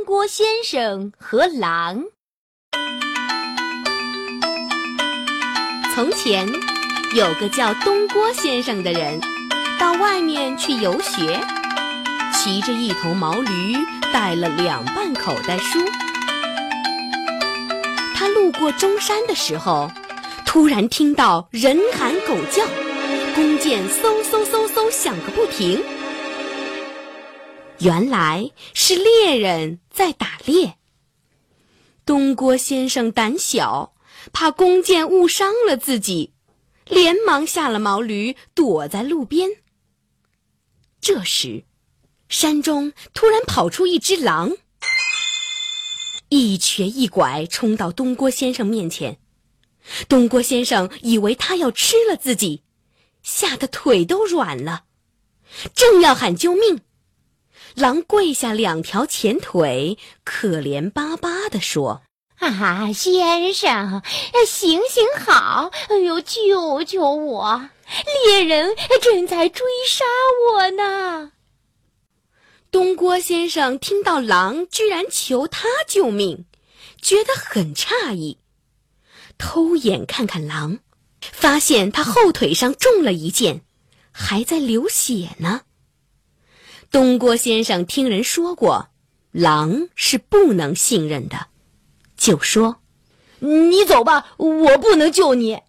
东郭先生和狼。从前，有个叫东郭先生的人，到外面去游学，骑着一头毛驴，带了两半口袋书。他路过中山的时候，突然听到人喊狗叫，弓箭嗖嗖嗖嗖响个不停。原来是猎人在打猎。东郭先生胆小，怕弓箭误伤了自己，连忙下了毛驴，躲在路边。这时，山中突然跑出一只狼，一瘸一拐冲到东郭先生面前。东郭先生以为他要吃了自己，吓得腿都软了，正要喊救命。狼跪下两条前腿，可怜巴巴地说：“啊，先生，行行好，哎呦，救救我！猎人正在追杀我呢。”东郭先生听到狼居然求他救命，觉得很诧异，偷眼看看狼，发现他后腿上中了一箭，还在流血呢。东郭先生听人说过，狼是不能信任的，就说：“你走吧，我不能救你。”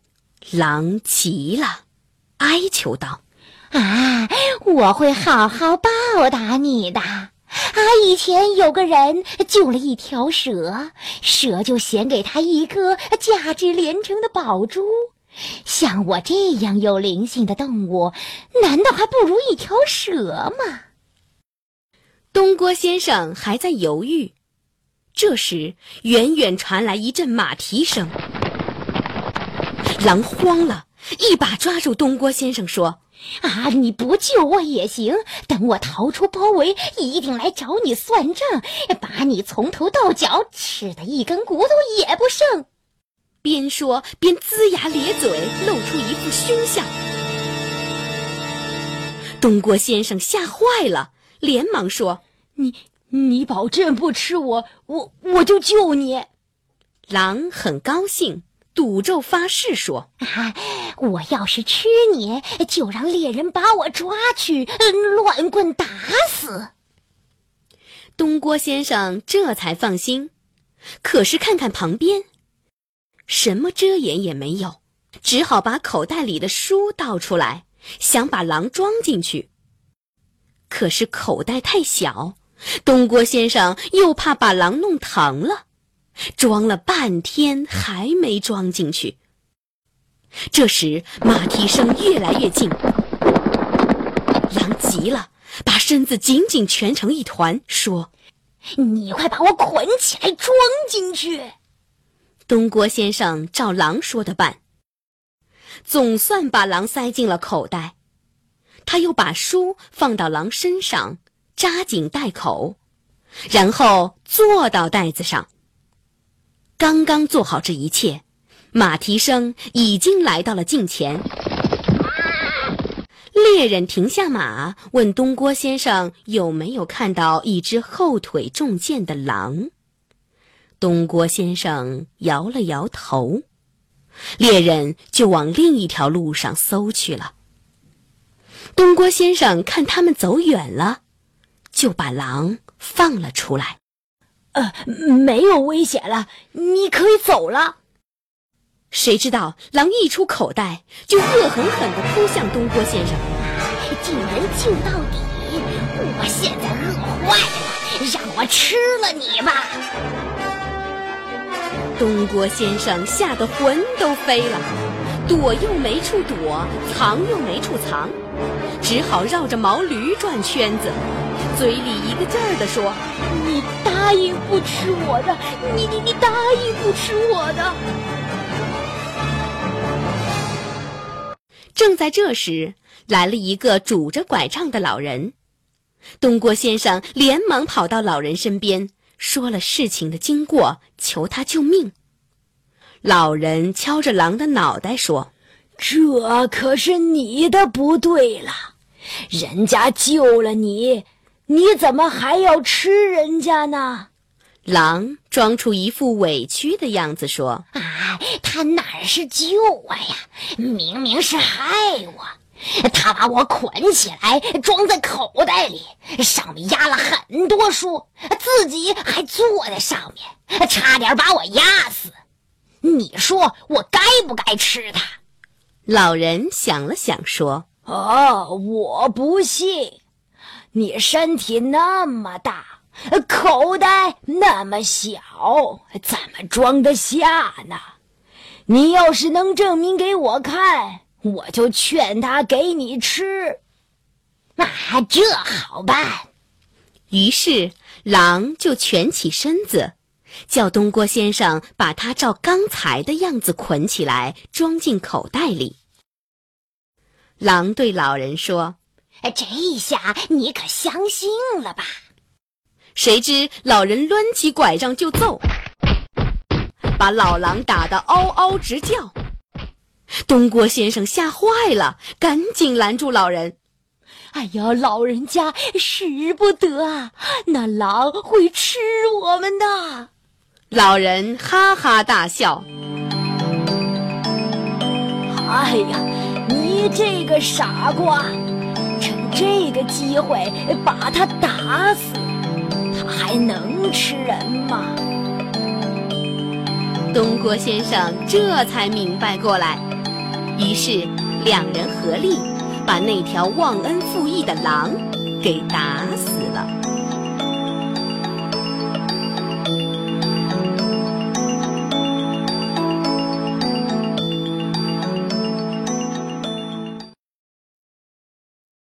狼急了，哀求道：“啊，我会好好报答你的。啊，以前有个人救了一条蛇，蛇就献给他一颗价值连城的宝珠。像我这样有灵性的动物，难道还不如一条蛇吗？”东郭先生还在犹豫，这时远远传来一阵马蹄声。狼慌了，一把抓住东郭先生，说：“啊，你不救我也行，等我逃出包围，一定来找你算账，把你从头到脚吃的一根骨头也不剩。”边说边龇牙咧嘴，露出一副凶相。东郭先生吓坏了。连忙说：“你你保证不吃我，我我就救你。”狼很高兴，赌咒发誓说：“啊，我要是吃你，就让猎人把我抓去乱棍打死。”东郭先生这才放心，可是看看旁边，什么遮掩也没有，只好把口袋里的书倒出来，想把狼装进去。可是口袋太小，东郭先生又怕把狼弄疼了，装了半天还没装进去。这时马蹄声越来越近，狼急了，把身子紧紧蜷成一团，说：“你快把我捆起来装进去。”东郭先生照狼说的办，总算把狼塞进了口袋。他又把书放到狼身上，扎紧袋口，然后坐到袋子上。刚刚做好这一切，马蹄声已经来到了近前。猎人停下马，问东郭先生有没有看到一只后腿中箭的狼。东郭先生摇了摇头，猎人就往另一条路上搜去了。东郭先生看他们走远了，就把狼放了出来。呃，没有危险了，你可以走了。谁知道狼一出口袋，就恶狠狠地扑向东郭先生，救人救到底！我现在饿坏了，让我吃了你吧！东郭先生吓得魂都飞了，躲又没处躲，藏又没处藏。只好绕着毛驴转圈子，嘴里一个劲儿地说：“你答应不吃我的，你你你答应不吃我的。”正在这时，来了一个拄着拐杖的老人。东郭先生连忙跑到老人身边，说了事情的经过，求他救命。老人敲着狼的脑袋说。这可是你的不对了，人家救了你，你怎么还要吃人家呢？狼装出一副委屈的样子说：“啊，他哪是救我呀？明明是害我！他把我捆起来，装在口袋里，上面压了很多书，自己还坐在上面，差点把我压死。你说我该不该吃它？”老人想了想说：“哦，我不信，你身体那么大。”口袋那么小，怎么装得下呢？你要是能证明给我看，我就劝他给你吃。啊，这好办。于是狼就蜷起身子，叫东郭先生把他照刚才的样子捆起来，装进口袋里。狼对老人说：“这下你可相信了吧？”谁知老人抡起拐杖就揍，把老狼打得嗷嗷直叫。东郭先生吓坏了，赶紧拦住老人：“哎呀，老人家使不得啊！那狼会吃我们的。”老人哈哈大笑：“哎呀，你这个傻瓜，趁这个机会把他打死。”他还能吃人吗？东郭先生这才明白过来，于是两人合力把那条忘恩负义的狼给打。